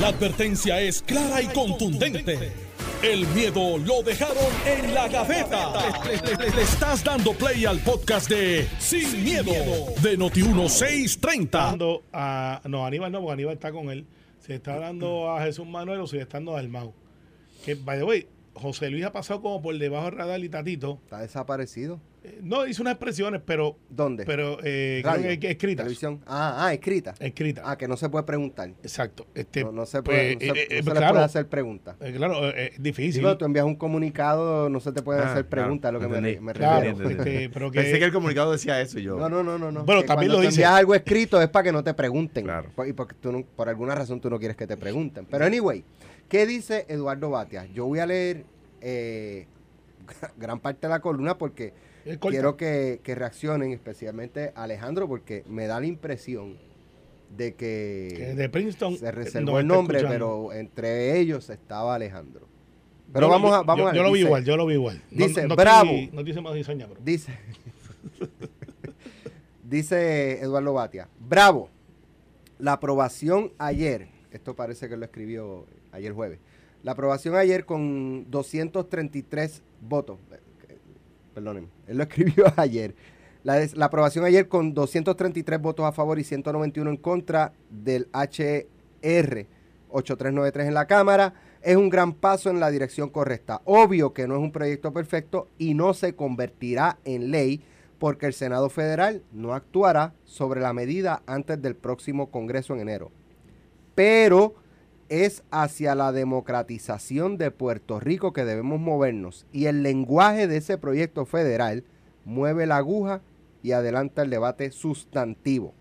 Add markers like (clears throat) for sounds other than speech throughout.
La advertencia es clara y contundente. El miedo lo dejaron en la gaveta. Le, estás dando play al podcast de Sin, miedo, de Noti1630. dando a. No, Aníbal no, porque Aníbal está con él. Se está dando a Jesús Manuel o se está dando a Dalmau. Que, by the way, José Luis ha pasado como por debajo del radar y Tatito. Está desaparecido. Eh, no hizo unas expresiones, pero. ¿Dónde? Pero, eh, Radio, que- escritas. Televisión. Ah, ah, escrita. Escritas. Ah, que no se puede preguntar. Exacto. Este, No, no se pues, puede, no se, eh, no eh, se le claro, puede hacer preguntas. eh, claro, eh, es difícil. Digo, tú envías un comunicado, no se te pueden Ah, hacer claro, preguntas, lo que me, entendí. me claro, refiero. este, pero que, Pensé que el comunicado decía eso y yo. No, no, no, no. no. Bueno, Que también lo dice. envías algo escrito es para que no te pregunten. Claro. Y porque tú no- por alguna razón tú no quieres que te pregunten. Pero anyway, ¿qué dice Eduardo Batia? Yo voy a leer eh, (laughs) gran parte de la columna porque quiero que, que reaccionen, especialmente Alejandro, porque me da la impresión de que que de Princeton. se eh, reservó el nombre, escuchando. pero entre ellos estaba Alejandro. Pero Yo- vamos a, vamos yo, a lo vi dice- igual, yo lo vi igual. Dice, no, bravo. estoy- No dice más diseña, bro. Dice, (laughs) dice Eduardo Batia, bravo, la aprobación ayer, esto parece que lo escribió ayer jueves, la aprobación ayer con 233 votos, eh, eh, perdonen, él lo escribió (laughs) ayer, la, la aprobación ayer con 233 votos a favor y 191 en contra del HR 8393 en la Cámara, es un gran paso en la dirección correcta. Obvio que no es un proyecto perfecto y no se convertirá en ley porque el Senado Federal no actuará sobre la medida antes del próximo Congreso en enero. Pero es hacia la democratización de Puerto Rico que debemos movernos y el lenguaje de ese proyecto federal mueve la aguja y adelanta el debate sustantivo.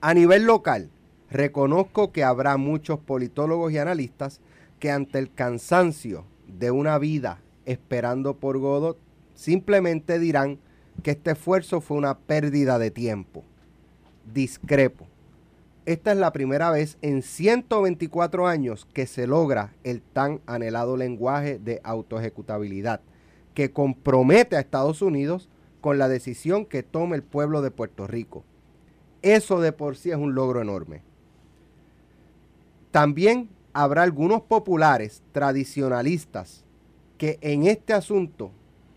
A nivel local, reconozco que habrá muchos politólogos y analistas que ante el cansancio de una vida esperando por Godot, simplemente dirán que este esfuerzo fue una pérdida de tiempo. Discrepo. Esta es la primera vez en 124 años que se logra el tan anhelado lenguaje de autoejecutabilidad que compromete a Estados Unidos con la decisión que tome el pueblo de Puerto Rico. Eso de por sí es un logro enorme. También habrá algunos populares tradicionalistas que en este asunto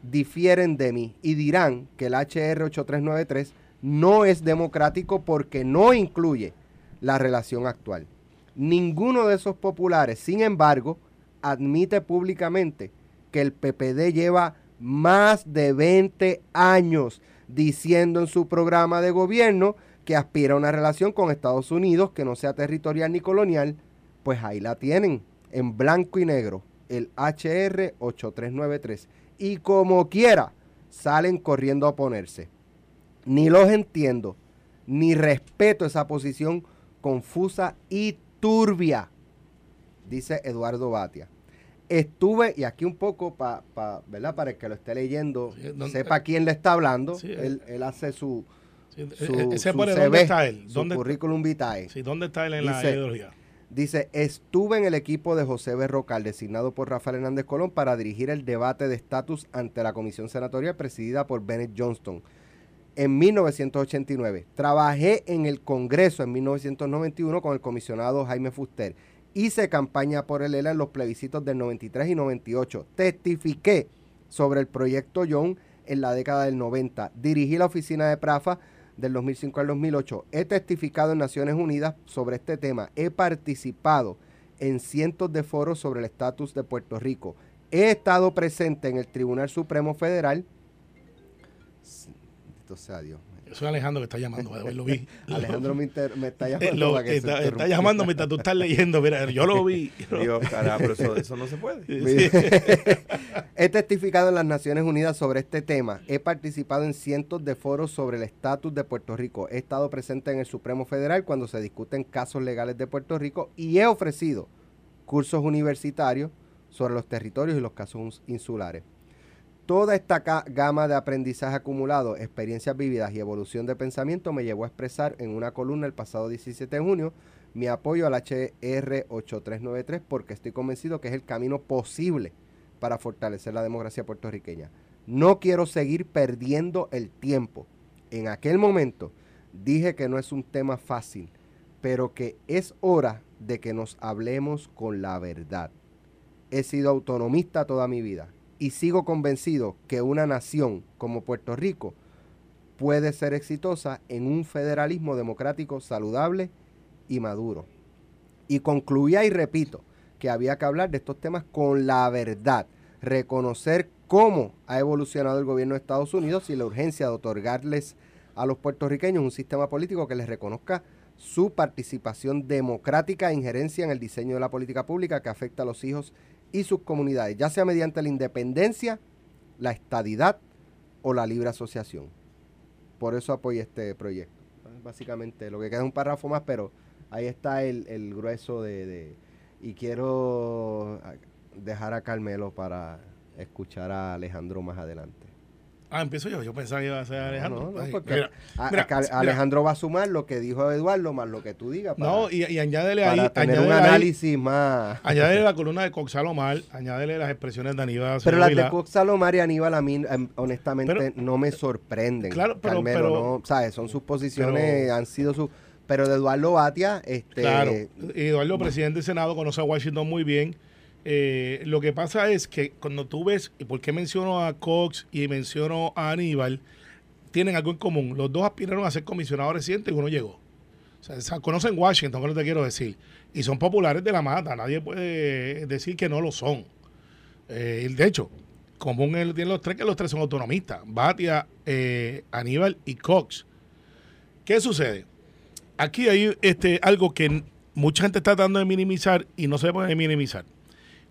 difieren de mí y dirán que el HR 8393 no es democrático porque no incluye la relación actual. Ninguno de esos populares, sin embargo, admite públicamente que el PPD lleva más de 20 años diciendo en su programa de gobierno que aspira a una relación con Estados Unidos que no sea territorial ni colonial, pues ahí la tienen, en blanco y negro, el HR 8393. Y como quiera, salen corriendo a oponerse. Ni los entiendo, ni respeto esa posición confusa y turbia, dice Eduardo Batia. Estuve, y aquí un poco pa, pa- ¿verdad? para el que lo esté leyendo, Sí, sepa quién le está hablando, Sí, él, él hace su, Sí, su, eh, ese su pone CV, dónde está él. su ¿Dónde, currículum vitae. sí, ¿Dónde está él en la Dice- ideología? Dice, estuve en el equipo de José Berrocal, designado por Rafael Hernández Colón, para dirigir el debate de estatus ante la comisión senatorial presidida por Bennett Johnston en 1989. Trabajé en el Congreso en 1991 con el comisionado Jaime Fuster. Hice campaña por el ELA en los plebiscitos del 93 y 98. Testifiqué sobre el proyecto Young en la década del 90. Dirigí la oficina de Prafa del 2005 al 2008. He testificado en Naciones Unidas sobre este tema. He participado en cientos de foros sobre el estatus de Puerto Rico. He estado presente en el Tribunal Supremo Federal. Bendito sea Dios. Eso es Alejandro que está llamando, lo vi. (laughs) Alejandro me, inter- me está (laughs) llamando. lo- para que se está, llamando mientras tú estás leyendo. Mira, yo lo vi. (laughs) Digo, cara, pero eso, eso no se puede. He testificado en las Naciones Unidas sobre este tema. He participado en cientos de foros sobre el estatus de Puerto Rico. He estado presente en el Supremo Federal cuando se discuten casos legales de Puerto Rico y he ofrecido cursos universitarios sobre los territorios y los casos insulares. Toda esta gama de aprendizaje acumulado, experiencias vividas y evolución de pensamiento me llevó a expresar en una columna el pasado 17 de junio mi apoyo al HR 8393 porque estoy convencido que es el camino posible para fortalecer la democracia puertorriqueña. No quiero seguir perdiendo el tiempo. En aquel momento dije que no es un tema fácil, pero que es hora de que nos hablemos con la verdad. He sido autonomista toda mi vida y sigo convencido que una nación como Puerto Rico puede ser exitosa en un federalismo democrático saludable y maduro. Y concluía y repito que había que hablar de estos temas con la verdad, reconocer cómo ha evolucionado el gobierno de Estados Unidos y la urgencia de otorgarles a los puertorriqueños un sistema político que les reconozca su participación democrática e injerencia en el diseño de la política pública que afecta a los hijos y sus comunidades, ya sea mediante la independencia, la estadidad o la libre asociación. Por eso apoyo este proyecto. Básicamente, lo que queda es un párrafo más, pero ahí está el, el grueso de, de... Y quiero dejar a Carmelo para escuchar a Alejandro más adelante. Ah, empiezo yo. Yo pensaba que iba a ser Alejandro. No, no, porque mira, a- mira, a- mira. Alejandro va a sumar lo que dijo Eduardo más lo que tú digas. Para, No, y, y añádele para ahí, tener un añádele ahí- análisis más. añádele la (laughs) columna de Coxalomar, añádele las expresiones de Aníbal Pero las de Acevedo Vilá. Cox Salomar y Aníbal a mí em, honestamente Pero- no me sorprenden. Claro, pero- Carmelo, pero- no, ¿sabes? Son sus posiciones, pero- han sido sus... Pero de Eduardo Batia, este... Claro, Eduardo, presidente del Senado, conoce a Washington muy bien. Eh, lo que pasa es que cuando tú ves, y por qué menciono a Cox y menciono a Aníbal, tienen algo en común. Los dos aspiraron a ser comisionado residente y uno llegó. O sea, se conocen Washington, que no te quiero decir. Y son populares de la mata. Nadie puede decir que no lo son. Eh, de hecho, común él tiene los tres, que los tres son autonomistas. Batia, eh, Aníbal y Cox. ¿Qué sucede? Aquí hay este, algo que mucha gente está tratando de minimizar y no se puede minimizar.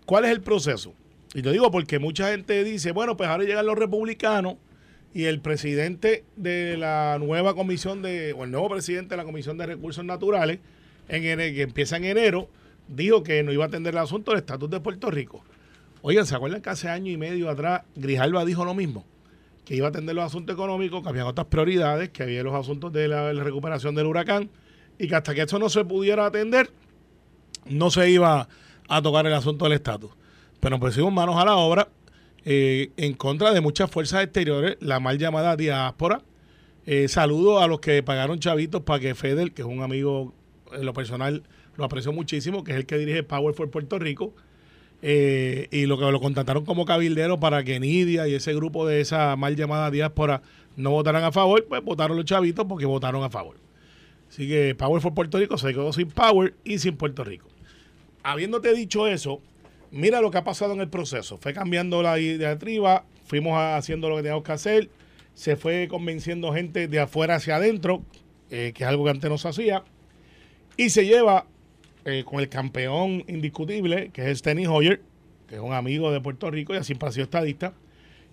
¿Cuál es el proceso? Y lo digo porque mucha gente dice, bueno, pues ahora llegan los republicanos y el presidente de la nueva comisión de, o el nuevo presidente de la Comisión de Recursos Naturales, en que empieza en enero, dijo que no iba a atender el asunto del estatus de Puerto Rico. Oigan, ¿se acuerdan que hace año y medio atrás Grijalva dijo lo mismo? Que iba a atender los asuntos económicos, que había otras prioridades, que había los asuntos de la, la recuperación del huracán, y que hasta que eso no se pudiera atender, no se iba a tocar el asunto del estatus. Pero pusimos manos a la obra eh, en contra de muchas fuerzas exteriores, la mal llamada diáspora. Eh, saludo a los que pagaron chavitos para que Fedel, que es un amigo en lo personal, lo aprecio muchísimo, que es el que dirige Power for Puerto Rico, eh, y lo que lo contrataron como cabildero para que Nidia y ese grupo de esa mal llamada diáspora no votaran a favor, pues votaron los chavitos porque votaron a favor. Así que Power for Puerto Rico se quedó sin Power y sin Puerto Rico. Habiéndote dicho eso, mira lo que ha pasado en el proceso. Fue cambiando la diatriba, fuimos haciendo lo que teníamos que hacer, se fue convenciendo gente de afuera hacia adentro, eh, que es algo que antes no se hacía, y se lleva eh, con el campeón indiscutible, que es Steny Hoyer, que es un amigo de Puerto Rico y siempre sido estadista.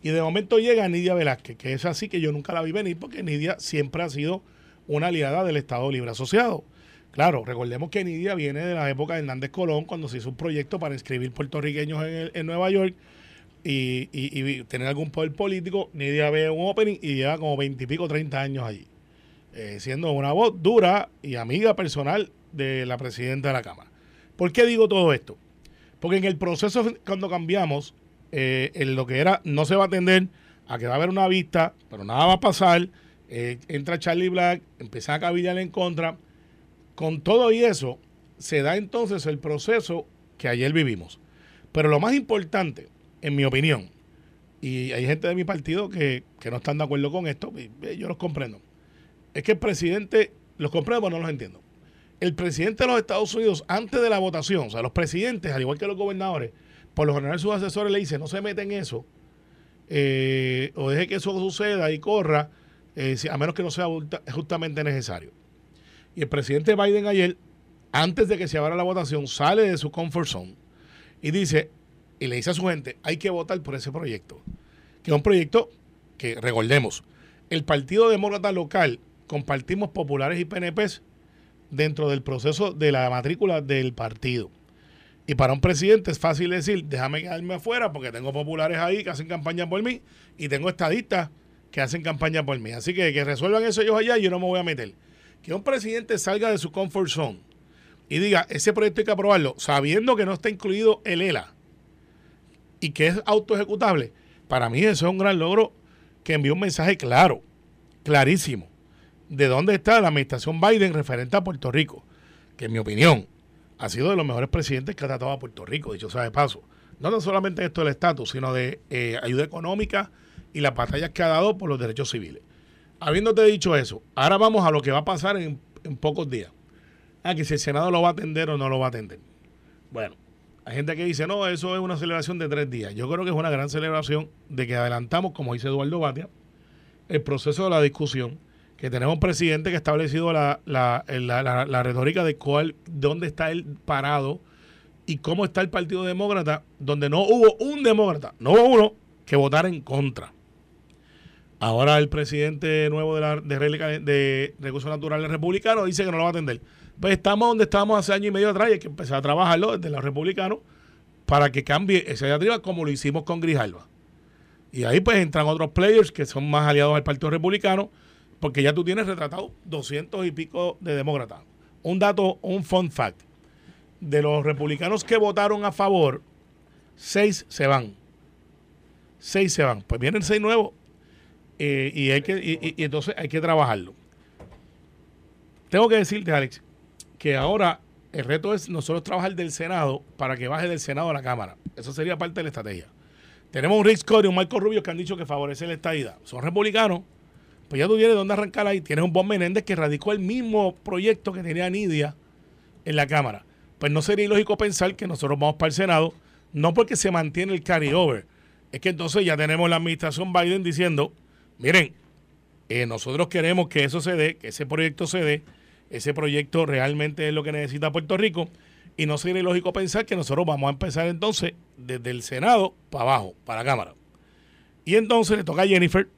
Y de momento llega Nidia Velázquez, que es así que yo nunca la vi venir porque Nidia siempre ha sido una aliada del Estado Libre Asociado. Claro, recordemos que Nidia viene de la época de Hernández Colón, cuando se hizo un proyecto para inscribir puertorriqueños en, el- en Nueva York y, y- y tener algún poder político. Nidia ve un opening y lleva como veintipico, treinta años allí, eh, siendo una voz dura y amiga personal de la presidenta de la Cámara. ¿Por qué digo todo esto? Porque en el proceso, cuando cambiamos, eh, en lo que era, no se va a atender a que va a haber una vista, pero nada va a pasar. eh, entra Charlie Black, empieza a cabillar en contra. Con todo y eso, se da entonces el proceso que ayer vivimos. Pero lo más importante, en mi opinión, y hay gente de mi partido que, que no están de acuerdo con esto, eh, yo los comprendo, es que el presidente, los comprendo, pero no los entiendo. El presidente de los Estados Unidos, antes de la votación, o sea, los presidentes, al igual que los gobernadores, por lo general sus asesores le dicen, no se meten en eso, eh, o deje que eso suceda y corra, eh, a menos que no sea justamente necesario. Y el presidente Biden ayer, antes de que se abra la votación, sale de su comfort zone y dice, y le dice a su gente, hay que votar por ese proyecto. Que es un proyecto que, recordemos, el Partido Demócrata local compartimos populares y PNPs dentro del proceso de la matrícula del partido. Y para un presidente es fácil decir, déjame quedarme afuera porque tengo populares ahí que hacen campaña por mí y tengo estadistas que hacen campaña por mí. Así que que resuelvan eso ellos allá yo no me voy a meter. Que un presidente salga de su comfort zone y diga, ese proyecto hay que aprobarlo, sabiendo que no está incluido el ELA y que es autoejecutable, para mí eso es un gran logro que envía un mensaje claro, clarísimo, de dónde está la administración Biden referente a Puerto Rico, que en mi opinión ha sido de los mejores presidentes que ha tratado a Puerto Rico, dicho sea de paso. No solamente esto del estatus, sino de eh, ayuda económica y las batallas que ha dado por los derechos civiles. Habiéndote dicho eso, ahora vamos a lo que va a pasar en, pocos días. Ah, que si el Senado lo va a atender o no lo va a atender. Bueno, hay gente que dice, no, eso es una celebración de tres días. Yo creo que es una gran celebración de que adelantamos, como dice Eduardo Batia, el proceso de la discusión, que tenemos un presidente que ha establecido la, la, la, la- la retórica de cuál, dónde está él parado y cómo está el Partido Demócrata, donde no hubo un demócrata, no hubo uno que votara en contra. Ahora el presidente nuevo de, la, de, Recursos Naturales Republicano dice que no lo va a atender. Pues estamos donde estábamos hace año y medio atrás y hay que empezar a trabajarlo desde los republicanos para que cambie ese de arriba como lo hicimos con Grijalva. Y ahí pues entran otros players que son más aliados al Partido Republicano, porque ya tú tienes retratado 200 y pico de demócratas. Un dato, un fun fact. De los republicanos que votaron a favor, seis se van. Seis se van. Pues vienen seis nuevos eh, y, hay que, y, entonces hay que trabajarlo. Tengo que decirte, Alex, que ahora el reto es nosotros trabajar del Senado para que baje del Senado a la Cámara. Eso sería parte de la estrategia. Tenemos un Rick Scott y un Marco Rubio que han dicho que favorecen la estadidad. Son republicanos. Pues ya tú tienes dónde arrancar ahí. Tienes un Bob Menéndez que radicó el mismo proyecto que tenía Nidia en la Cámara. Pues no sería ilógico pensar que nosotros vamos para el Senado, no porque se mantiene el carryover. Es que entonces ya tenemos la administración Biden diciendo, miren, eh, nosotros queremos que eso se dé, que ese proyecto se dé, ese proyecto realmente es lo que necesita Puerto Rico y no sería lógico pensar que nosotros vamos a empezar entonces desde el Senado para abajo, para la Cámara. Y entonces le toca a Jennifer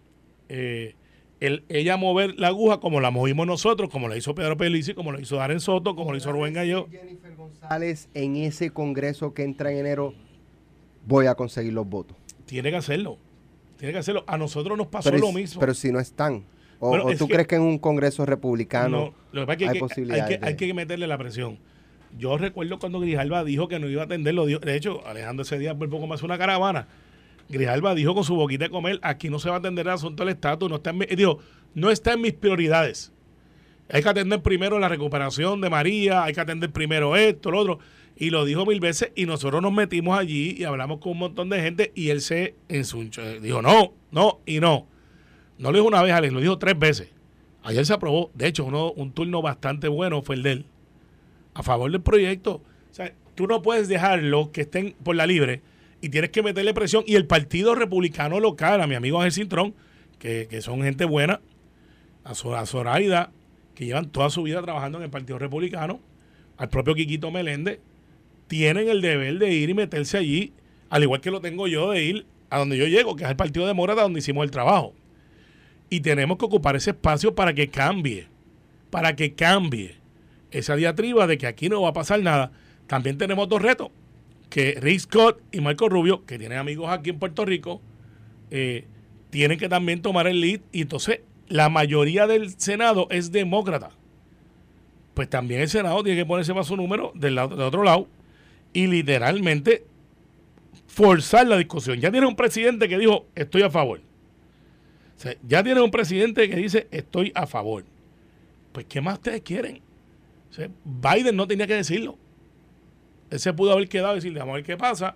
eh, el- ella mover la aguja como la movimos nosotros, como la hizo Pedro Pelici, como lo hizo Darren Soto, como lo hizo Rubén Gallego. Jennifer González en ese congreso que entra en enero, voy a conseguir los votos. Tiene que hacerlo. Tiene que hacerlo. A nosotros nos pasó Pero, lo mismo. pero si no están. ¿O, Bueno, o es tú que- crees que en un congreso republicano No, lo que pasa es que hay hay, posibilidades hay que- de- hay que meterle la presión. Yo recuerdo cuando Grijalva dijo que no iba a atenderlo. De hecho, Alejandro ese día por poco más una caravana. Grijalva dijo con su boquita de comer, aquí no se va a atender el asunto del estatus. No está en mi- dijo, no está en mis prioridades. Hay que atender primero la recuperación de María, hay que atender primero esto, lo otro. Y lo dijo mil veces y nosotros nos metimos allí y hablamos con un montón de gente y él se ensunchó. Dijo, no, no y no. No lo dijo una vez, Alex, lo dijo tres veces. Ayer se aprobó, de hecho, uno, un turno bastante bueno fue el de él, a favor del proyecto. O sea, tú no puedes dejarlo que estén por la libre y tienes que meterle presión. Y el Partido Republicano local, a mi amigo Ángel Cintrón, que, que son gente buena, a Zoraida, que llevan toda su vida trabajando en el Partido Republicano, al propio Quiquito Meléndez, tienen el deber de ir y meterse allí, al igual que lo tengo yo de ir a donde yo llego, que es el Partido Demócrata, donde hicimos el trabajo. Y tenemos que ocupar ese espacio para que cambie, para que cambie esa diatriba de que aquí no va a pasar nada. También tenemos dos retos, que Rick Scott y Marco Rubio, que tienen amigos aquí en Puerto Rico, eh, tienen que también tomar el lead. Y entonces la mayoría del Senado es demócrata. Pues también el Senado tiene que ponerse para su número del, lado, del otro lado y literalmente forzar la discusión. Ya tiene un presidente que dijo, estoy a favor. Ya tiene un presidente que dice, estoy a favor. Pues, ¿qué más ustedes quieren? Biden no tenía que decirlo. Él se pudo haber quedado y decirle, vamos a ver qué pasa.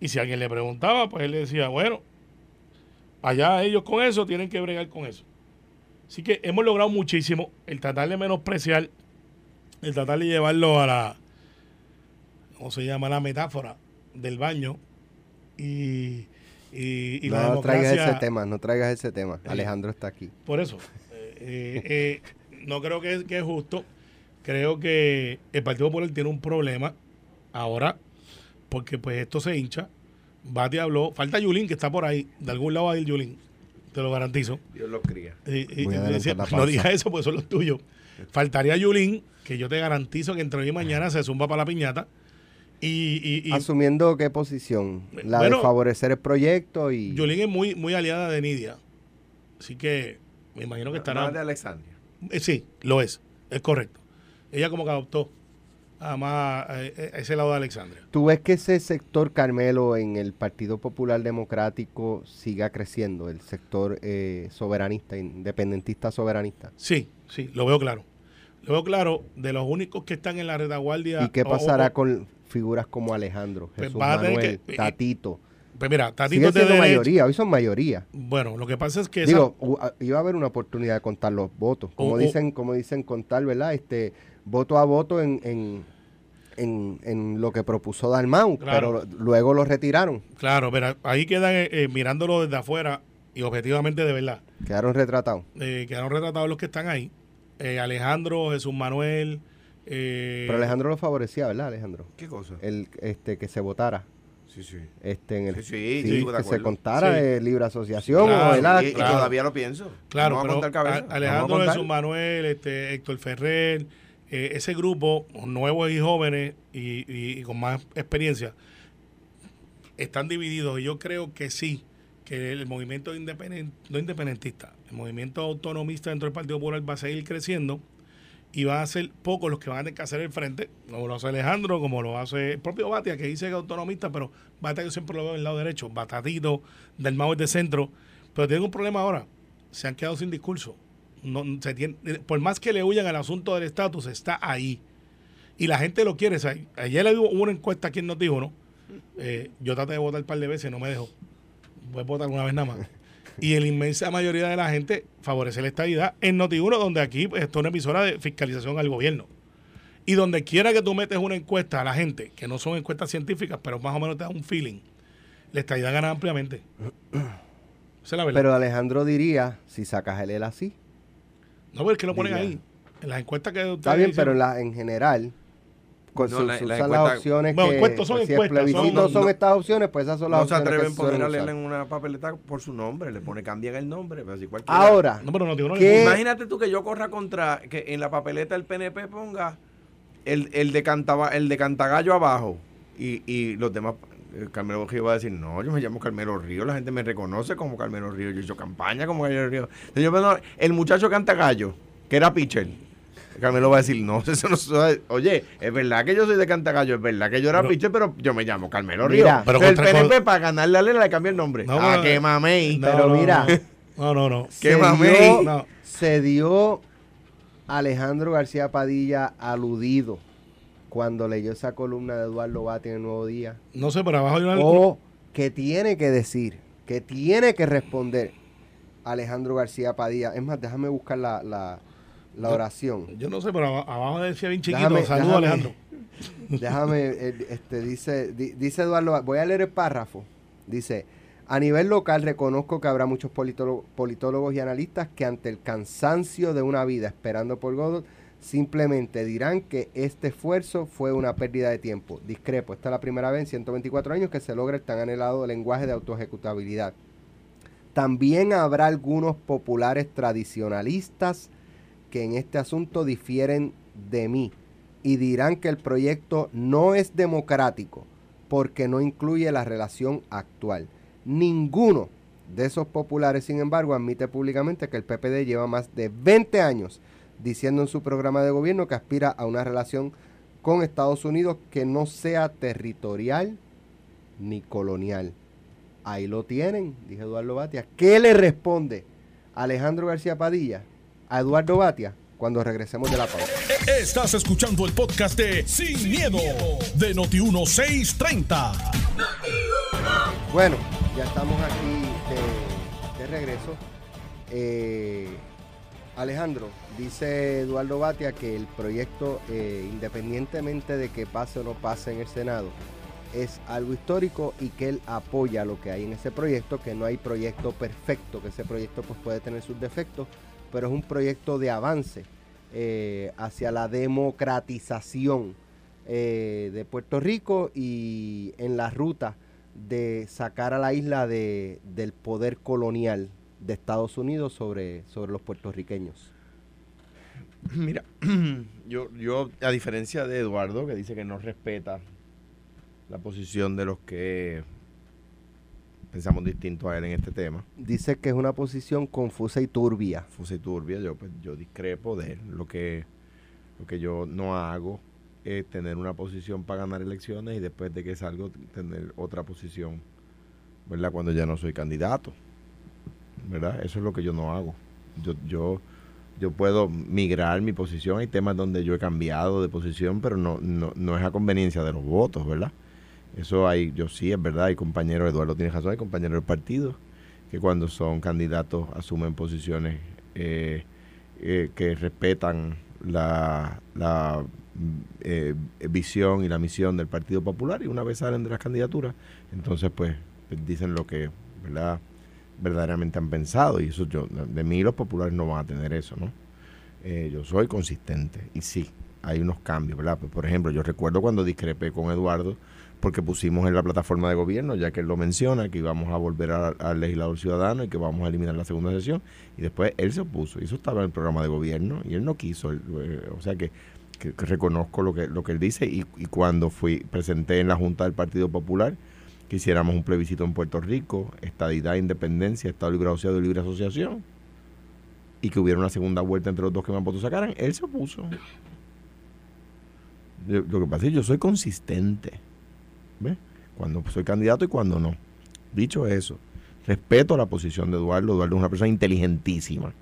Y si alguien le preguntaba, pues él le decía, bueno, allá ellos con eso tienen que bregar con eso. Así que hemos logrado muchísimo el tratar de menospreciar, el tratar de llevarlo a la, ¿cómo se llama? La metáfora del baño y, y, y la no traigas ese tema, no traigas ese tema. Sí. Alejandro está aquí. Por eso, eh, eh, eh, no creo que, que es justo. Creo que el Partido Popular tiene un problema ahora, porque pues esto se hincha. Bati habló, falta Yulín, que está por ahí, de algún lado va a ir Yulín, te lo garantizo. Dios lo cría. Y- y- decía, no digas eso, pues son los tuyos. Faltaría Yulín, que yo te garantizo que entre hoy y mañana se zumba para la piñata. Y, y, y Asumiendo qué posición, la Bueno, de favorecer el proyecto y Yulín es muy, muy aliada de Nidia. Así que me imagino que estará. Más de Alexandria. Eh, sí, lo es, es correcto. Ella como que adoptó a, más, eh, a ese lado de Alexandria. ¿Tú ves que ese sector, Carmelo, en el Partido Popular Democrático siga creciendo? El sector eh, soberanista, independentista soberanista. Sí, sí, lo veo claro. Lo veo claro, de los únicos que están en la retaguardia. ¿Y qué o- pasará o- con figuras como Alejandro, Pues Jesús Manuel, que- Tatito? Pues mira, Tatito de mayoría, hoy son mayoría. Bueno, lo que pasa es que Digo, iba a haber una oportunidad de contar los votos. Como dicen, como dicen contar, ¿verdad? Este, voto a voto en, en, en, en lo que propuso Dalmau, Claro. pero luego lo retiraron. claro, mira, ahí quedan eh, eh, mirándolo desde afuera y objetivamente de verdad. Quedaron retratados. Eh, quedaron retratados los que están ahí. Eh, Alejandro, Jesús Manuel. Eh, Pero Alejandro lo favorecía, ¿verdad, Alejandro? ¿Qué cosa? El, este, que se votara. Sí, sí. Este, en el, Sí, sí, sí, que se contara Sí. de libre asociación, Claro, ¿verdad? y, y claro. todavía lo pienso. Claro, Vamos a pero a- Alejandro. Jesús Manuel, este, Héctor Ferrer, eh, ese grupo, nuevos y jóvenes y, y- y con más experiencia, están divididos. Y yo creo que sí, que el movimiento independent, no independentista, el movimiento autonomista dentro del Partido Popular va a seguir creciendo y van a ser pocos los que van a tener que hacer el frente, como lo hace Alejandro, como lo hace el propio Batia, que dice que es autonomista, pero Batia yo siempre lo veo del lado derecho, Batatito, del Mau de centro, pero tienen un problema ahora, se han quedado sin discurso. No, se tiene- por más que le huyan al asunto del estatus, está ahí. Y la gente lo quiere. O sea, ayer le hubo una encuesta aquí en nos dijo, ¿no? Eh, yo traté de votar un par de veces, no me dejó. Voy a votar una vez nada más. Y la inmensa mayoría de la gente favorece la estabilidad en Noti1, donde aquí pues, esto es una emisora de fiscalización al gobierno. Y donde quiera que tú metes una encuesta a la gente, que no son encuestas científicas, pero más o menos te da un feeling, la estabilidad gana ampliamente. Esa es la verdad. Pero Alejandro diría, si sacas el él así. no, pero es que lo ponen Diría. ahí. En las encuestas que Está bien, pero en, la, en general, con No, su- la- se la usan encuesta- las opciones Bueno, que... son pues, si encuestas, el plebiscito son- son, no- estas opciones, pues esas son las No se opciones que atreven a poner a leerla en una papeleta por su nombre. Le pone, cambian el nombre. Pero así cualquiera. Ahora, No, pero Noti1 le ¿Qué? puso- Imagínate tú que yo corra contra, que en la papeleta el PNP ponga el, el, de, Cantaba, el de Cantagallo abajo y, y los demás. eh, Carmelo Río va a decir, no, yo me llamo Carmelo Río, la gente me reconoce como Carmelo Río, yo he hecho campaña como Carmelo Río. Entonces yo, el muchacho Cantagallo, que era pitcher, Carmelo va a decir, no, (laughs) eso no Oye, es verdad que yo soy de Cantagallo, es verdad que yo era pitcher, pero yo me llamo Carmelo Río. Mira, pero Pero el PNP para ganarle a Lela le cambia el nombre. No, ah, pero- que mamey. No, pero no, mira. No, no, no. Qué se mamey. dio, No. se dio Alejandro García Padilla aludido cuando leyó esa columna de Eduardo Bati en el Nuevo Día. No sé, pero abajo hay una... O que tiene que decir, que tiene que responder Alejandro García Padilla. Es más, déjame buscar la, la, la oración. Yo no sé, pero aba- abajo decía bien chiquito, Déjame- saludos Alejandro. (laughs) Déjame, eh, este, dice, di- dice Eduardo, voy a leer el párrafo. Dice, a nivel local reconozco que habrá muchos politólogos, politólogos y analistas que ante el cansancio de una vida esperando por Godot, simplemente dirán que este esfuerzo fue una pérdida de tiempo. Discrepo, esta es la primera vez en 124 años que se logra el tan anhelado lenguaje de autoejecutabilidad. También habrá algunos populares tradicionalistas que en este asunto difieren de mí y dirán que el proyecto no es democrático porque no incluye la relación actual. Ninguno de esos populares, sin embargo, admite públicamente que el PPD lleva más de 20 años diciendo en su programa de gobierno que aspira a una relación con Estados Unidos que no sea territorial ni colonial. Ahí lo tienen, dije Eduardo Batia. ¿Qué le responde Alejandro García Padilla a Eduardo Batia cuando regresemos de la pausa? Estás escuchando el podcast de Sin, miedo, de Noti1630. Bueno, ya estamos aquí de, de regreso. Eh, Alejandro, dice Eduardo Batia que el proyecto, eh, independientemente de que pase o no pase en el Senado, es algo histórico y que él apoya lo que hay en ese proyecto, que no hay proyecto perfecto, que ese proyecto pues, puede tener sus defectos, pero es un proyecto de avance eh, hacia la democratización eh, de Puerto Rico y en la ruta de sacar a la isla de, del poder colonial de Estados Unidos sobre, sobre los puertorriqueños. (clears throat) Mira, (clears throat) yo, yo, a diferencia de Eduardo, que dice que no respeta la posición de los que pensamos distinto a él en este tema, Dice que es una posición confusa y turbia. Fuse Turbia, yo, pues, yo discrepo de él. Lo que, lo que yo no hago es tener una posición para ganar elecciones y después de que salgo tener otra posición, ¿verdad? Cuando ya no soy candidato, ¿verdad? Eso es lo que yo no hago. Yo, yo, yo puedo migrar mi posición. Hay temas donde yo he cambiado de posición, pero no, no, no es a conveniencia de los votos, ¿verdad? Eso hay, yo sí, es verdad, hay compañeros, Eduardo tiene razón, hay compañeros del partido que cuando son candidatos asumen posiciones eh, eh, que respetan la, la eh, visión y la misión del Partido Popular y una vez salen de las candidaturas, entonces pues dicen lo que ¿verdad? verdaderamente han pensado y eso yo, de mí los populares no van a tener eso, ¿no? yo soy consistente y sí, hay unos cambios, ¿verdad? Pues, por ejemplo, yo recuerdo cuando discrepé con Eduardo porque pusimos en la plataforma de gobierno, ya que él lo menciona, que íbamos a volver al legislador ciudadano y que vamos a eliminar la segunda sesión. Y después él se opuso, y eso estaba en el programa de gobierno, y él no quiso. Eh, o sea que, reconozco lo que, lo que él dice, y, cuando fui presenté en la Junta del Partido Popular que hiciéramos un plebiscito en Puerto Rico, estadidad, independencia, Estado libre asociado y libre asociación, y que hubiera una segunda vuelta entre los dos que más votos sacaran, él se opuso. Lo que pasa es que yo soy consistente cuando soy candidato y cuando no. Dicho eso, respeto la posición de Eduardo. Eduardo es una persona inteligentísima,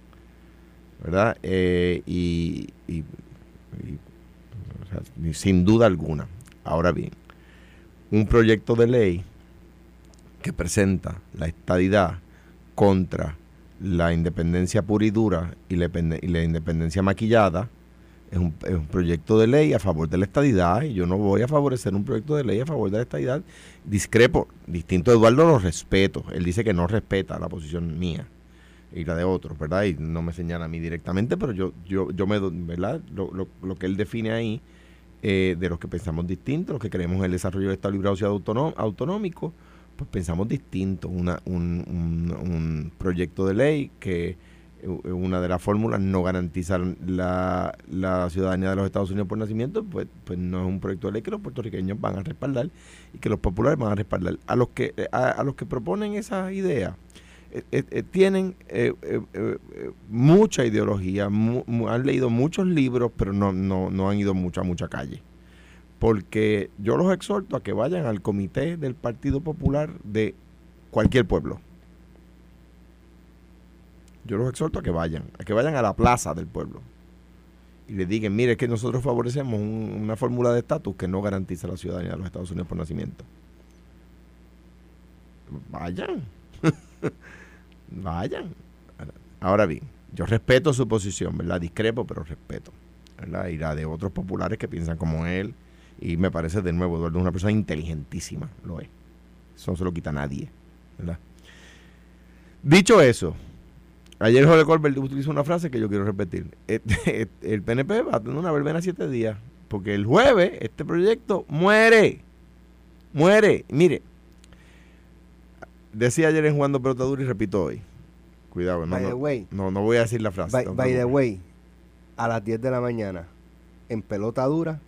¿verdad? Eh, y, sin duda alguna. Ahora bien, un proyecto de ley que presenta la estadidad contra la independencia pura y dura y la independencia maquillada, es un, es un, proyecto de ley a favor de la estadidad y yo no voy a favorecer un proyecto de ley a favor de la estadidad. Discrepo, distinto a Eduardo lo respeto. Él dice que no respeta la posición mía y la de otros, ¿verdad? Y no me señala a mí directamente, pero yo, yo, yo me, ¿verdad? Lo, lo, lo que él define ahí eh, de los que pensamos distintos, los que creemos en el desarrollo del Estado libre asociado autonómico, pues pensamos distinto. Una, un, un, un proyecto de ley que una de las fórmulas, no garantizar la, ciudadanía de los Estados Unidos por nacimiento, pues, pues no es un proyecto de ley que los puertorriqueños van a respaldar y que los populares van a respaldar. A los que, a, los que proponen esa idea, eh, eh, eh, tienen mucha ideología, han leído muchos libros, pero no, no, no han ido mucha, mucha calle. Porque yo los exhorto a que vayan al comité del Partido Popular de cualquier pueblo yo los exhorto a que vayan, a que vayan a la plaza del pueblo y le digan, mire, que nosotros favorecemos una fórmula de estatus que no garantiza la ciudadanía de los Estados Unidos por nacimiento. Vayan, (laughs) vayan. Ahora bien, yo respeto su posición, ¿verdad? Discrepo, pero respeto. ¿verdad? Y la de otros populares que piensan como él. Y me parece de nuevo, Eduardo es una persona inteligentísima, lo es. Eso no se lo quita a nadie. Dicho eso, Ayer Jorge Colbert utilizó una frase que yo quiero repetir. (laughs) El PNP va a tener una verbena siete días. Porque el jueves este proyecto muere. Muere. Mire, decía ayer en Jugando Pelotadura y repito hoy. Cuidado, no, no, no, voy a decir la frase. By, the way, a las 10 de la mañana, en pelota dura,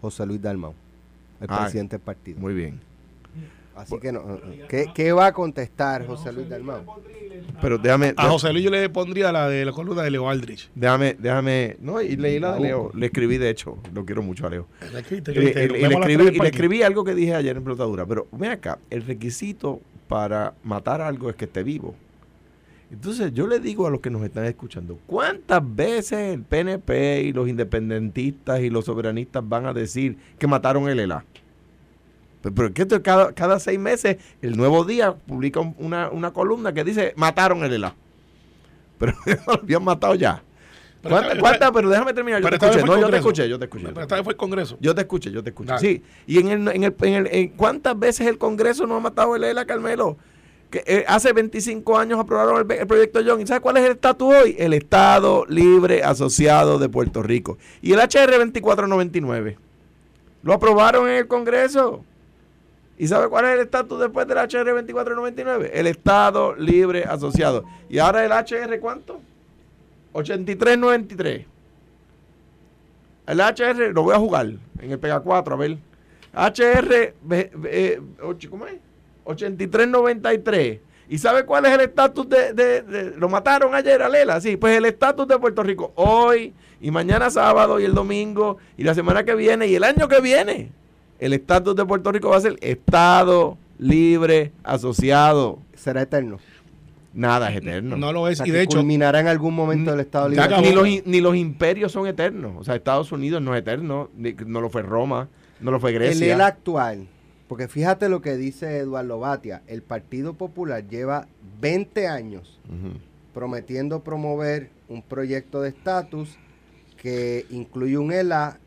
José Luis Dalmau, el ah, presidente del partido. Muy bien. Así que no. ¿Qué, ¿Qué, va a contestar José Luis Dalmau? Pero déjame. A José Luis yo le pondría la de la columna de Leo Aldrich. Déjame, déjame. No, y leí la de Leo. Le escribí, de hecho, lo quiero mucho a Leo. Le, y le escribí, algo que dije ayer en Pelotadura. Pero ven acá, el requisito para matar algo es que esté vivo. Entonces yo le digo a los que nos están escuchando, ¿cuántas veces el PNP y los independentistas y los soberanistas van a decir que mataron el ELA? Pero que cada, cada seis meses, el nuevo día publica una, una columna que dice, mataron el helado. (laughs) Pero (laughs) lo habían matado ya. ¿Cuántas? Pero déjame terminar. Yo te escuché. No, yo te escuché, yo te escuché. Pero esta vez fue el Congreso. Yo te escuché, yo te escuché. Sí. Y en el, en el, en el ¿cuántas veces el Congreso no ha matado el ELA, Carmelo? Que eh, hace 25 años aprobaron el, proyecto John. ¿Y sabes cuál es el estatus hoy? El Estado Libre Asociado de Puerto Rico. Y el HR 2499. Lo aprobaron en el Congreso. ¿Y sabe cuál es el estatus después del HR 2499? El Estado Libre Asociado. ¿Y ahora el HR cuánto? 8393. El HR, lo voy a jugar en el Pega 4, a ver. HR, eh, ¿cómo es? 8393. ¿Y sabe cuál es el estatus de, Lo mataron ayer a Lela, sí. Pues el estatus de Puerto Rico hoy y mañana sábado y el domingo y la semana que viene y el año que viene el estatus de Puerto Rico va a ser Estado libre asociado. Será eterno. Nada es eterno. No lo O es. sea, y de hecho, culminará en algún momento el Estado Libre. ni, los, ni los imperios son eternos. O sea, Estados Unidos no es eterno. ni- no lo fue Roma, no lo fue El Grecia. ELA actual, porque fíjate lo que dice Eduardo Batia, el Partido Popular lleva 20 años prometiendo promover un proyecto de estatus que incluye un ELA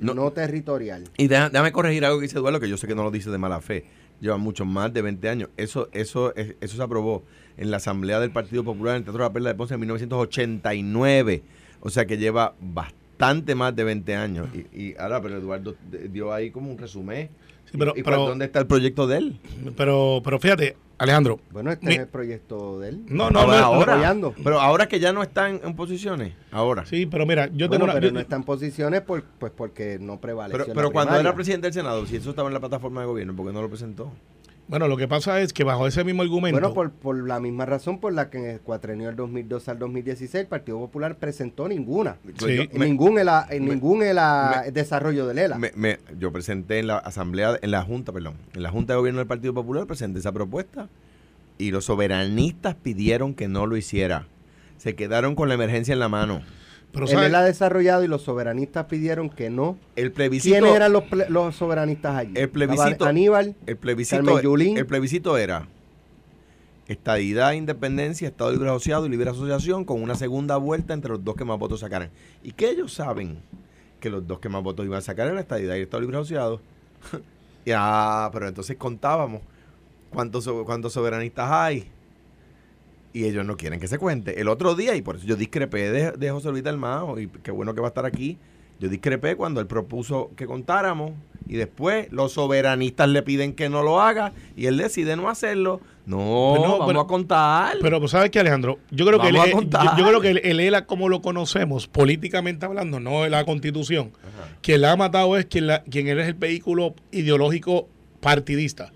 No. no, territorial. Y déjame corregir algo que dice Eduardo, que yo sé que no lo dice de mala fe. Lleva mucho más de 20 años. Eso, eso, es- eso se aprobó en la Asamblea del Partido Popular en el Teatro de la Perla de Ponce en 1989. O sea que lleva bastante más de 20 años. Y, y ahora, pero Eduardo d- dio ahí como un resumen. Sí, pero- ¿Y, y pero- cuál- dónde está el proyecto de él? pero, pero fíjate, Alejandro, Bueno, este Mi- es el proyecto de él. no, no, ahora, no, ahora. apoyando. Pero ahora que ya no están en posiciones. Ahora. sí, pero mira, yo Bueno, tengo una, pero yo- no está en posiciones por, pues porque no prevaleció Pero, en pero la cuando era presidente del Senado, si eso estaba en la plataforma de gobierno, ¿por qué no lo presentó? Bueno, lo que pasa es que bajo ese mismo argumento, Bueno, por, por la misma razón por la que en el cuatrenio del 2012 al 2016 el Partido Popular presentó ninguna. Sí. Yo- En me- ningún, en me- ningún ELA desarrollo del ELA. Me- me- yo presenté en la asamblea, en la junta, perdón, en la junta de gobierno del Partido Popular presenté esa propuesta y los soberanistas pidieron que no lo hiciera. Se quedaron con la emergencia en la mano. Pero el ¿sabes? ELA desarrollado y los soberanistas pidieron que no. El plebiscito, ¿Quiénes eran los, ple- los soberanistas allí? El plebiscito- Estaba Aníbal, el plebiscito, Yulín. el plebiscito era estadidad, independencia, Estado libre asociado y libre asociación con una segunda vuelta entre los dos que más votos sacaran. Y que ellos saben que los dos que más votos iban a sacar era la estadidad y el Estado libre asociado. (laughs) ya, pero entonces contábamos cuántos, cuántos soberanistas hay. Y ellos no quieren que se cuente. El otro día, y por eso yo discrepé de, de José Luis Dalmao, y qué bueno que va a estar aquí, yo discrepé cuando él propuso que contáramos y después los soberanistas le piden que no lo haga y él decide no hacerlo. No, Pues no, vamos pero- a contar. Pero pues, ¿sabes qué, Alejandro? Yo creo que, el, yo, creo que el, el ELA, como lo conocemos, políticamente hablando, no de la constitución, Ajá. quien la ha matado es quien, la, quien es el vehículo ideológico partidista.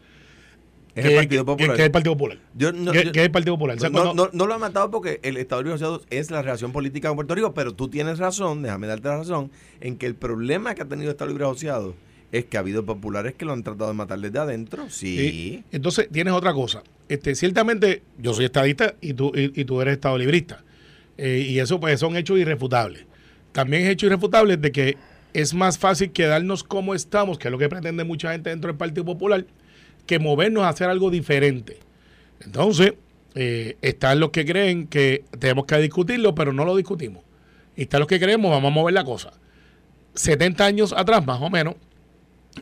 Es que- el Partido Popular. Que, es el Partido Popular. Yo no- que, yo- que es el Partido Popular. O sea, no, cuando- no- no lo ha matado porque el Estado Libre Asociado es la relación política con Puerto Rico, pero tú tienes razón, déjame darte la razón, en que el problema que ha tenido el Estado Libre Asociado es que ha habido populares que lo han tratado de matar desde adentro. Sí. Y- entonces tienes otra cosa. Este, ciertamente, yo soy estadista y tú, y, y tú eres estado librista. Eh, y eso pues son hechos irrefutables. También es hecho irrefutable de que es más fácil quedarnos como estamos, que es lo que pretende mucha gente dentro del Partido Popular, que movernos a hacer algo diferente. Entonces, eh, están los que creen que tenemos que discutirlo, pero no lo discutimos. Y están los que creemos, vamos a mover la cosa. 70 años atrás, más o menos,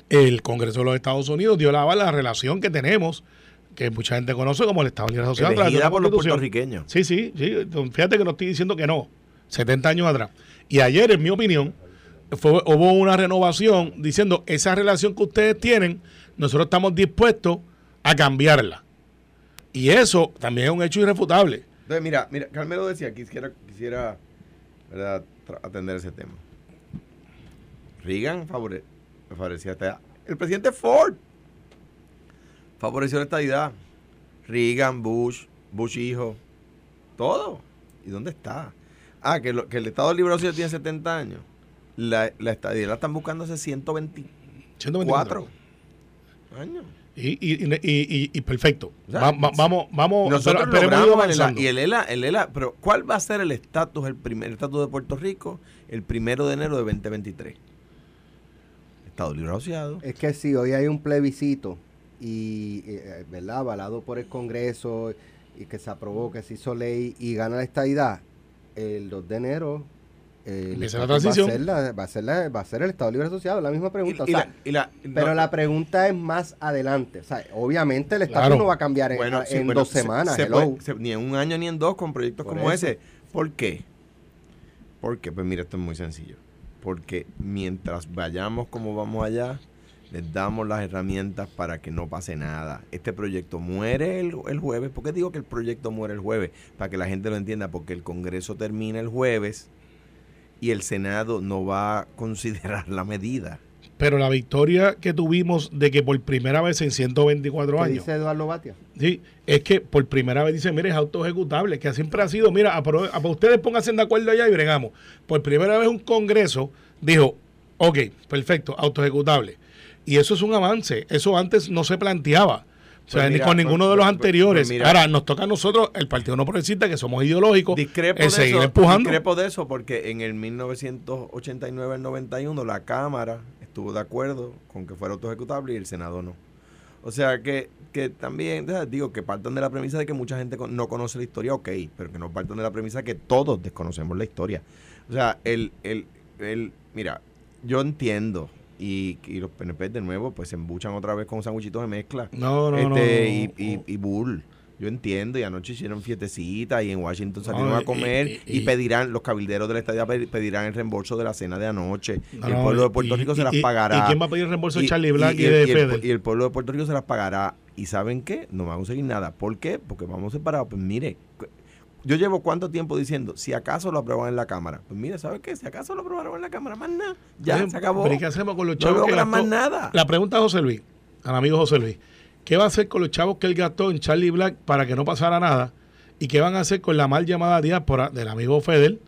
el Congreso de los Estados Unidos dio la aval a la relación que tenemos, que mucha gente conoce como el Estado Libre Asociado. Elegida por los puertorriqueños. Sí, sí, sí. Fíjate que no estoy diciendo que no. 70 años atrás. Y ayer, en mi opinión, fue, hubo una renovación diciendo esa relación que ustedes tienen, nosotros estamos dispuestos a cambiarla. Y eso también es un hecho irrefutable. Entonces, mira, mira, Carmelo decía, quisiera, quisiera atender ese tema. Reagan favore- favorecía esta El presidente Ford favoreció la estadidad. Reagan, Bush, Bush hijo, todo. ¿Y dónde está? Ah, que, lo- que el Estado Libre Asociado tiene 70 años. La, la estadidad la están buscando hace 124 124. Años. Y, y, y, y- y perfecto. Va- va- vamos, vamos, Nosotros pero- logramos el ELA, avanzando. y el ELA, el ELA, pero ¿cuál va a ser el estatus, el primer estatus de Puerto Rico el primero de enero de 2023? Estado Libre Asociado. Es que si hoy hay un plebiscito y, eh, ¿verdad? Avalado por el Congreso y que se aprobó, que se hizo ley y gana la estadidad, el 2 de enero eh, Empieza la transición. Va a, ser la- va, a ser la- va a ser el Estado Libre Asociado, la misma pregunta. o Y- y sea, la- y la- pero no, la pregunta es más adelante. O sea, obviamente el Claro. no va a cambiar en, bueno, sí, en bueno, dos se- semanas. se hello. puede- se- ni en un año ni en dos con proyectos Por como eso. ese. ¿Por qué? Porque, pues mira, esto es muy sencillo. Porque mientras vayamos como vamos allá, les damos las herramientas para que no pase nada. Este proyecto muere el, el jueves. ¿Por qué digo que el proyecto muere el jueves? Para que la gente lo entienda, porque el Congreso termina el jueves y el Senado no va a considerar la medida. Pero la victoria que tuvimos de que por primera vez en 124 ¿Qué años, dice Eduardo Batia? sí, es que por primera vez dice, mire, es auto ejecutable, que siempre ha sido, mira, aprove- a- ustedes pónganse de acuerdo allá y bregamos. Por primera vez un Congreso dijo, ok, perfecto, auto ejecutable. Y eso es un avance, eso antes no se planteaba. O sea, Pues mira, con ninguno de pues- los pues- anteriores. pues. Ahora, nos toca a nosotros, el Partido No Progresista, que somos ideológicos, Discrepo el de, seguir eso, empujando. discrepo de eso porque en el 1989 al 91 la Cámara estuvo de acuerdo con que fuera autoejecutable y el Senado no. O sea que, que también, digo, que partan de la premisa de que mucha gente no conoce la historia, ok, pero que no partan de la premisa de que todos desconocemos la historia. O sea, el, el, el mira, yo entiendo, y, y los PNP de nuevo pues se embuchan otra vez con sándwichitos de mezcla No, no, no, este, no. Y, y, y bull. Yo entiendo, y anoche hicieron fiestecita y en Washington salieron No, a comer y- y, y- pedirán, los cabilderos de la estadía pe- pedirán el reembolso de la cena de anoche. No, el pueblo de y- Puerto Rico y- se las pagará. ¿Y quién va a pedir reembolso de Charlie Black y, el- de y el, y el pueblo de Puerto Rico se las pagará. ¿Y saben qué? No van a conseguir nada. ¿Por qué? Porque vamos separados. Pues mire, yo llevo cuánto tiempo diciendo, si acaso lo aprueban en la Cámara. Pues mire, ¿sabe qué? Si acaso lo aprobaron en la Cámara, más nada. Ya, Oye, se acabó. pero ¿y qué hacemos con los No chavos que logran más nada. La pregunta a José Luis, al amigo José Luis, ¿qué va a hacer con los chavos que él gastó en Charlie Black para que no pasara nada? ¿Y qué van a hacer con la mal llamada diáspora del amigo Feder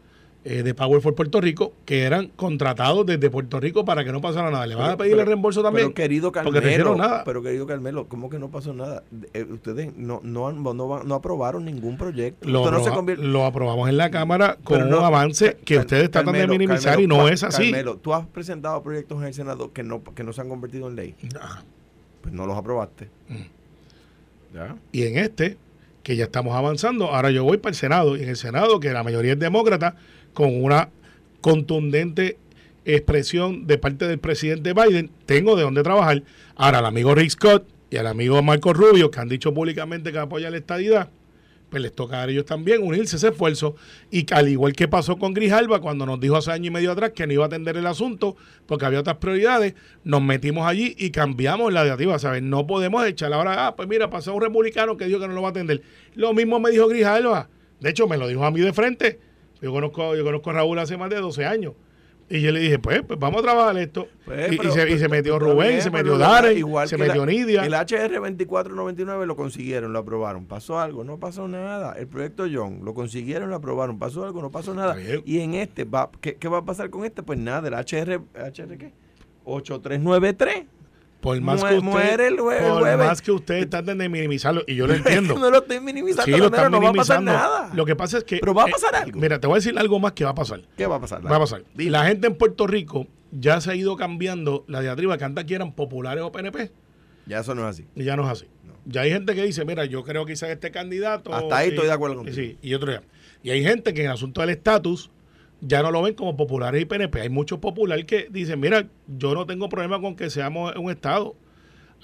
eh, de Power for Puerto Rico, que eran contratados desde Puerto Rico para que no pasara nada? ¿Le van a pedir el reembolso también? Pero querido Carmelo, nada. pero querido Carmelo, ¿cómo que no pasó nada? Eh, ustedes no no, no, aprobaron ningún proyecto. lo, Esto no se aproba- lo aprobamos en la Cámara con un avance que Car- ustedes tratan de minimizar Carmelo, y no es así. Carmelo, tú has presentado proyectos en el Senado que no, que no se han convertido en ley. Ah, Pues no los aprobaste. Mm. ¿Ya? Y en este, que ya estamos avanzando, ahora yo voy para el Senado, y en el Senado, que la mayoría es demócrata, con una contundente expresión de parte del presidente Biden, tengo de dónde trabajar. Ahora, el amigo Rick Scott y el amigo Marco Rubio, que han dicho públicamente que apoyan la estadidad, pues les toca a ellos también unirse a ese esfuerzo. Y al igual que pasó con Grijalba, cuando nos dijo hace año y medio atrás que no iba a atender el asunto porque había otras prioridades, nos metimos allí y cambiamos la diativa. ¿sabes? No podemos echar ahora, ah, pues mira, pasó un republicano que dijo que no lo va a atender. Lo mismo me dijo Grijalba. De hecho, me lo dijo a mí de frente. Yo conozco, yo conozco a Raúl hace más de 12 años. Y yo le dije, pues, pues vamos a trabajar esto. Pues, y, y pero- se, y se pero- metió Rubén, bien, se metió igual se la- metió Nidia. El HR 2499 lo consiguieron, lo aprobaron. Pasó algo, no pasó nada. El proyecto John lo consiguieron, lo aprobaron. Pasó algo, no pasó nada. Y en este, va, ¿qué, qué va a pasar con este? Pues nada, el HR, ¿HR qué? 8393. Por más que usted, muere el por más que ustedes traten de minimizarlo, y yo lo (laughs) entiendo. no lo estoy minimizando, Sí, lo están no va a pasar nada. Lo que pasa es que. Pero va a eh, pasar algo. Mira, te voy a decir algo más que va a pasar. ¿Qué va a pasar? Va a pasar. Dime. La gente en Puerto Rico ya se ha ido cambiando la diatriba que antes quieran populares o PNP, Ya eso no es así. y ya no es así. No. Ya hay gente que dice, mira, yo creo que quizás este candidato. Hasta ahí y- estoy de acuerdo contigo. Sí, y otro ya. Y hay gente que en el asunto del estatus ya no lo ven como populares y PNP. Hay muchos populares que dicen, mira, yo no tengo problema con que seamos un estado.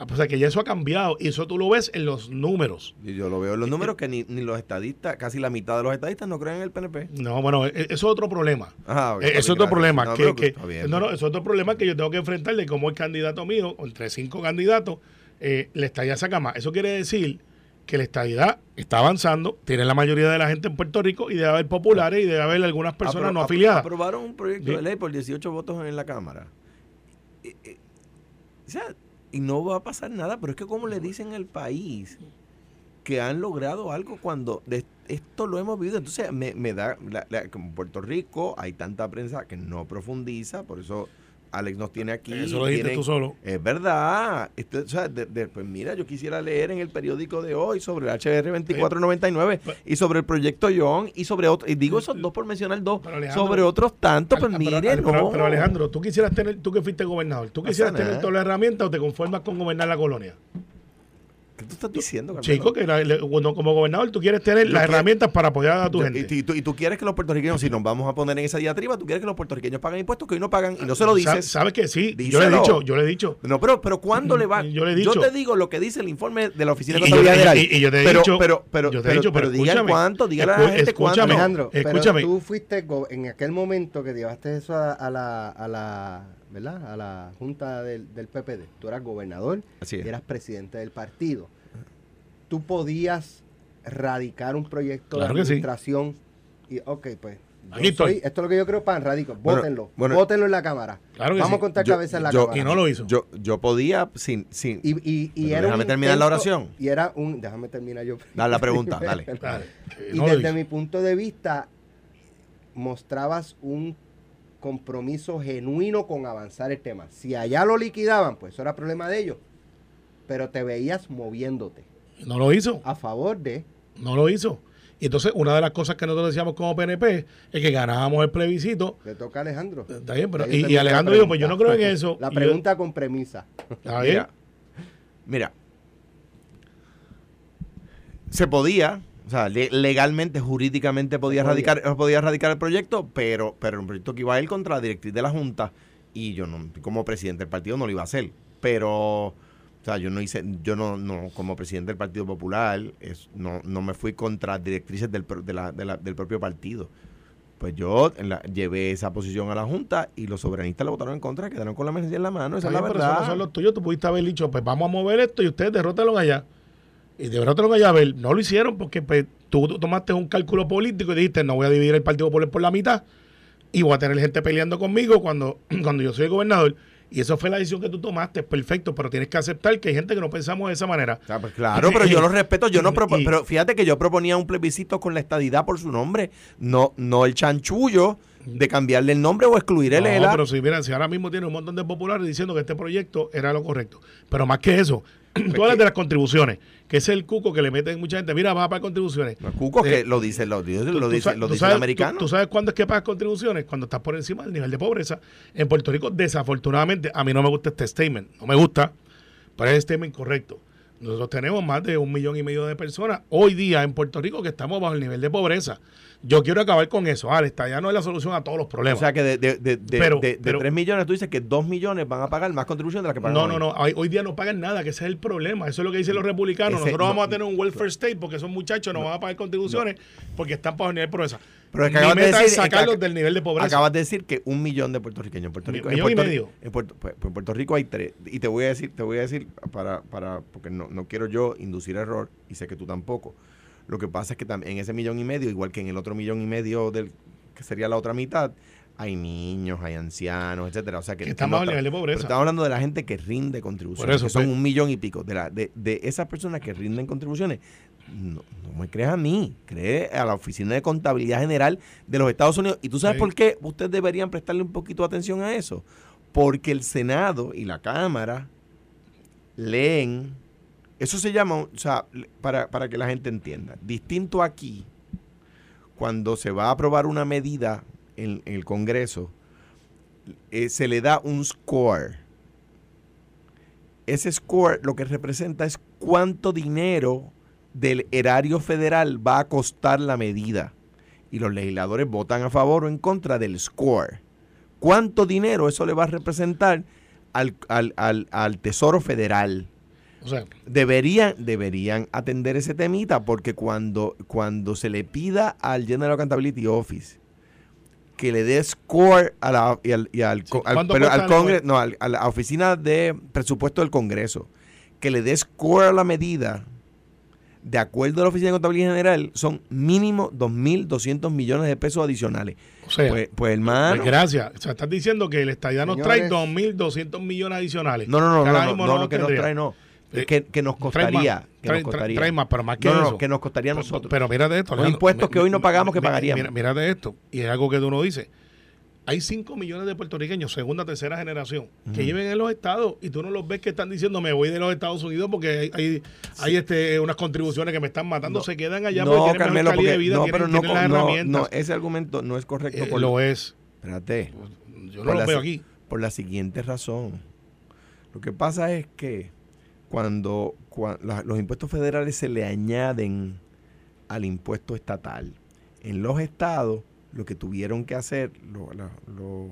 Ah, O sea, que ya eso ha cambiado. Y eso tú lo ves en los números. Y yo lo veo en los números que ni, ni los estadistas, casi la mitad de los estadistas no creen en el PNP. No, bueno, e- eso es otro problema. Ok, Eh, está es otro gracias. problema. No, que, pero que- está bien. no, no, es otro problema que yo tengo que enfrentarle como el candidato mío, entre cinco candidatos, eh, la estadía saca más. Eso quiere decir que la estadidad está avanzando, tiene la mayoría de la gente en Puerto Rico y debe haber populares y debe haber algunas personas Apro- no afiliadas. Aprobaron un proyecto Sí. de ley por 18 votos en la Cámara. Y, y- o sea, y no va a pasar nada, pero es que como le dicen al país que han logrado algo cuando de esto lo hemos vivido. Entonces, me, me da, la- la- como en Puerto Rico hay tanta prensa que no profundiza, por eso Alex nos tiene aquí. Eso lo dijiste tienen- tú solo. Es verdad. Esto, o sea, de- de- pues mira, yo quisiera leer en el periódico de hoy sobre el HR 2499 y sobre el proyecto John y sobre otro, y digo esos dos por mencionar dos, Pero sobre otros tantos, pues mire, pero, pero- no. pero Alejandro, tú quisieras tener, tú que fuiste gobernador, tú quisieras tener todas las herramientas o te conformas con gobernar la colonia. ¿Qué tú estás diciendo, Carmelo? Chico, que la- le- como gobernador tú quieres tener Yo las quiero- herramientas para apoyar a tu Yo- gente. Y, tú, y tú quieres que los puertorriqueños, si nos vamos a poner en esa diatriba, tú quieres que los puertorriqueños paguen impuestos que hoy no pagan y no se lo dices. ¿Sabes que sí? Yo le he dicho, yo le he dicho. No, pero, pero ¿cuándo le va? Yo le he dicho. te digo lo que dice el informe de la Oficina de Y yo- Contabilidad y- General. y- y yo te he pero, dicho- pero, pero, yo te he pero, dicho, pero pero diga cuánto, dígale a la gente cuánto. escúchame. Alejandro, escúchame. pero tú fuiste en aquel momento que llevaste eso a, a la, a la, ¿verdad? A la junta del, del PPD. Tú eras gobernador Así es. y eras presidente del partido. Tú podías radicar un proyecto Claro de sí. administración y, ok, pues, Aquí estoy. soy- esto es lo que yo creo, pan, radico. Bueno, Vótenlo. bueno. Vótenlo en la Cámara. Claro que Vamos sí. a contar Yo- cabeza en la yo- Cámara. Y no lo hizo. Yo, yo podía, sin, sin, Y, y, y era déjame un terminar la oración. Y era un. Déjame terminar yo. Dale la pregunta, (laughs) dale. Dale. Y no desde mi punto de vista, mostrabas un compromiso genuino con avanzar el tema. Si allá lo liquidaban, pues eso era problema de ellos. pero te veías moviéndote No lo hizo. a favor de... No lo hizo. Y entonces, una de las cosas que nosotros decíamos como PNP es que ganábamos el plebiscito. Le toca a Alejandro. Está bien, pero. Y, Alejandro dijo: Pues yo no creo en eso. La yo- pregunta con premisa. Está bien. Mira, mira, se podía, o sea, le- legalmente, jurídicamente podía Se podía. radicar, podía radicar el proyecto, pero, pero era un proyecto que iba a ir contra la directriz de la Junta y yo no, como presidente del partido no lo iba a hacer. Pero, o sea, yo no hice, yo no, no como presidente del Partido Popular, es, no, no me fui contra directrices del, pro- de la- de la- del propio partido. Pues yo la- llevé esa posición a la Junta y los soberanistas le votaron en contra, quedaron con la emergencia en la mano, esa es la pero eso verdad. no son los tuyos. Tú pudiste haber dicho: Pues vamos a mover esto y ustedes derrótenlo allá. Y derrótenlo allá a ver. No lo hicieron porque pues, tú, tú tomaste un cálculo político y dijiste: No voy a dividir el Partido Popular por la mitad y voy a tener gente peleando conmigo cuando, (clears throat) cuando yo soy el gobernador. Y eso fue la decisión que tú tomaste, perfecto, pero tienes que aceptar que hay gente que no pensamos de esa manera. Pues claro, (laughs) pero yo lo respeto. Yo no pero fíjate que yo proponía un plebiscito con la estadidad por su nombre, no, no el chanchullo de cambiarle el nombre o excluir el No, ELA. pero si, mira, si ahora mismo tiene un montón de populares diciendo que este proyecto era lo correcto. Pero más que eso, tú hablas de las contribuciones, que es el cuco que le meten mucha gente. Mira, vas a pagar contribuciones. No, Cuco, Eh, que lo dice, lo dice, lo dice, lo dice el americano. Tú, tú sabes cuándo es que pagas contribuciones? Cuando estás por encima del nivel de pobreza. En Puerto Rico, desafortunadamente, a mí no me gusta este statement. No me gusta, pero es el statement correcto. Nosotros tenemos más de un millón y medio de personas hoy día en Puerto Rico que estamos bajo el nivel de pobreza. Yo quiero acabar con eso. Esta ya no es la solución a todos los o problemas. sea que de, de, de, de, Pero- de- de pero- 3 millones tú dices que 2 millones van a pagar más contribución de la que pagan No, hoy. no, no. Hoy, hoy día no pagan nada, que ese es el problema. Eso es lo que dicen los republicanos. Ese- Nosotros no, vamos a tener un welfare state porque esos muchachos no van a pagar contribuciones porque están bajo el nivel de pobreza. Pero es que Mi acabas de meta decir- es sacarlos es que- del nivel de pobreza. Acabas de decir que un millón de puertorriqueños en Puerto Rico. en y Puerto, medio. En Puerto, pues, en Puerto Rico hay tres. Y te voy a decir, te voy a decir para, para, porque no, no quiero yo inducir error, y sé que tú tampoco. Lo que pasa es que tam- en ese millón y medio, igual que en el otro millón y medio del que sería la otra mitad, hay niños, hay ancianos, etcétera. O sea que, tra- nivel de pobreza. estamos hablando de la gente que rinde contribuciones. Eso, que son pues- un millón y pico. De, la, de, de esas personas que rinden contribuciones, no, no me creas a mí, cree a la Oficina de Contabilidad General de los Estados Unidos. ¿Y tú sabes Sí. por qué ustedes deberían prestarle un poquito de atención a eso? Porque el Senado y la Cámara leen, eso se llama, o sea, para, para que la gente entienda, distinto aquí, cuando se va a aprobar una medida en, en el Congreso, eh, se le da un score. Ese score lo que representa es cuánto dinero del erario federal va a costar la medida. Y los legisladores votan a favor o en contra del score. ¿Cuánto dinero eso le va a representar al, al- al- al Tesoro Federal? O sea, Deberían, deberían atender ese temita porque cuando, cuando se le pida al General Accountability Office que le dé score a la, y al, y al, Sí, al- ¿cuánto pero cuesta al el Congreso, no, a la oficina de presupuesto del Congreso, que le dé score a la medida, de acuerdo a la Oficina de Contabilidad General, son mínimo 2.200 millones de pesos adicionales. o sea, Pues, pues, hermano, pues gracias. O sea, estás diciendo que el estadía nos trae 2.200 millones adicionales. no, no, no, no, no, no, no, que nos trae, no. Eh, Que, que nos costaría. que trae, nos costaría. trae más, pero más que no, no, no, eso. que nos costaría a Pero- nosotros. Pero mírate esto. Los impuestos que hoy no pagamos, que Mira- pagaríamos. Mira, mírate esto. Y es algo que tú no dices. Hay 5 millones de puertorriqueños, segunda, tercera generación, que viven en los estados y tú no los ves que están diciendo me voy de los Estados Unidos porque hay, hay, hay, este, unas contribuciones que me están matando. No. Se quedan allá no, porque tienen Carmelo, mejor calidad de vida, no, tienen, pero no, tienen las herramientas. no, ese argumento no es correcto. Eh, por, lo es. espérate, Yo no lo la veo aquí. por la siguiente razón. Lo que pasa es que cuando, los impuestos federales se le añaden al impuesto estatal, en los estados lo que tuvieron que hacer lo- la- lo-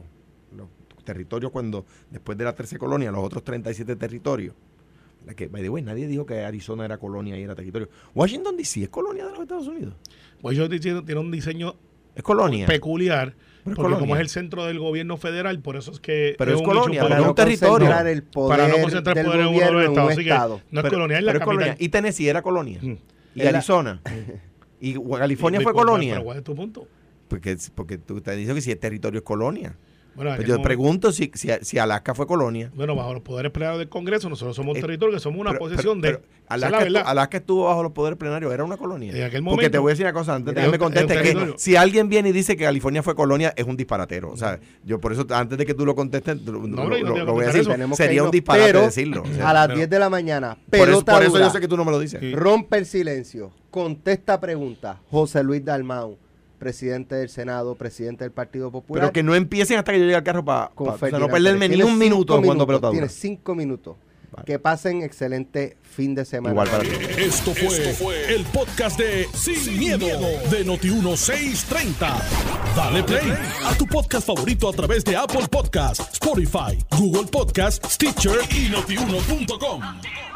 los territorios cuando, después de la tercera colonia, los otros 37 territorios, la que, by the way, nadie dijo que Arizona era colonia y era territorio. Washington DC es colonia de los Estados Unidos. Yo tiene, tiene un diseño Es colonia. peculiar, Pero es porque como es el centro del gobierno federal, por eso es que Pero es un colonia, un territorio. concentrar el poder para no concentrar del poder en uno de gobierno los en un estados. Así que no es Pero- colonia, es la capital. colonia. Y Tennessee era colonia. Mm. Y Es la- Arizona. (laughs) y California Y- fue colonia. pero ¿cuál es tu punto? Porque, porque tú estás diciendo que si el territorio es colonia. Bueno, en Pues yo momento- pregunto si, si, si Alaska fue colonia. Bueno, bajo los poderes plenarios del Congreso, nosotros somos un Eh, territorio que somos una Pero- posesión pero- de. pero Alaska, Alaska estuvo bajo los poderes plenarios, era una colonia. En aquel Porque te voy a decir una cosa antes de que me conteste, que si alguien viene y dice que California fue colonia, es un disparatero. O sea, yo por eso, antes de que tú lo contestes, lo, No, lo- hombre, yo no lo- te voy a lo voy a contestar decir. Sería un disparate pero decirlo. o sea, a las pero- 10 de la mañana, por, eso, pelota por eso yo sé que tú no me lo dices. Sí. rompe el silencio, contesta preguntas, José Luis Dalmau, presidente del Senado, presidente del Partido Popular. Pero que no empiecen hasta que yo llegue al carro para con o sea, no perderme ni un minuto cinco jugando minutos, pelota dura. Tienes cinco minutos. Vale. Que pasen excelente fin de semana. Igual para ti. Esto fue, el podcast de Sin, miedo, de Noti1630. Dale play a tu podcast favorito a través de Apple Podcasts, Spotify, Google Podcasts, Stitcher y notiuno.com.